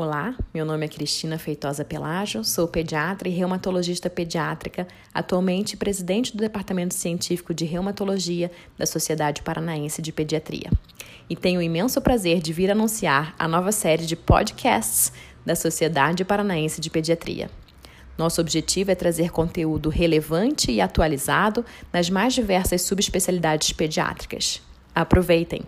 Olá, meu nome é Cristina Feitosa Pelágio, sou pediatra e reumatologista pediátrica, atualmente presidente do Departamento Científico de Reumatologia da Sociedade Paranaense de Pediatria. E tenho o imenso prazer de vir anunciar a nova série de podcasts da Sociedade Paranaense de Pediatria. Nosso objetivo é trazer conteúdo relevante e atualizado nas mais diversas subespecialidades pediátricas. Aproveitem!